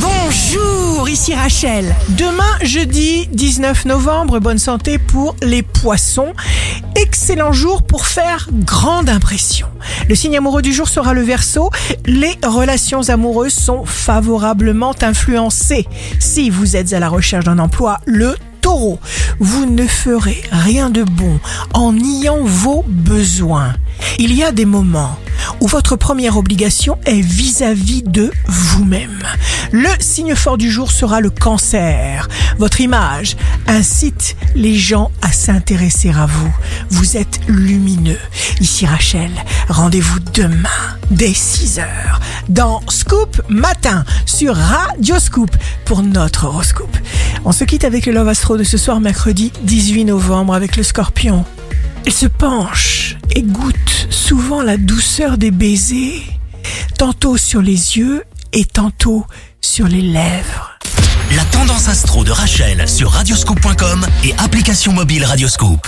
Bonjour, ici Rachel. Demain, jeudi 19 novembre, bonne santé pour les poissons. Excellent jour pour faire grande impression. Le signe amoureux du jour sera le verso. Les relations amoureuses sont favorablement influencées. Si vous êtes à la recherche d'un emploi, le taureau, vous ne ferez rien de bon en niant vos besoins. Il y a des moments où votre première obligation est vis-à-vis de vous-même. Le signe fort du jour sera le cancer. Votre image incite les gens à s'intéresser à vous. Vous êtes lumineux. Ici Rachel, rendez-vous demain dès 6 heures dans Scoop Matin sur Radio Scoop pour notre horoscope. On se quitte avec le Love Astro de ce soir mercredi 18 novembre avec le scorpion. Il se penche et goûte la douceur des baisers, tantôt sur les yeux et tantôt sur les lèvres. La tendance astro de Rachel sur radioscope.com et application mobile Radioscope.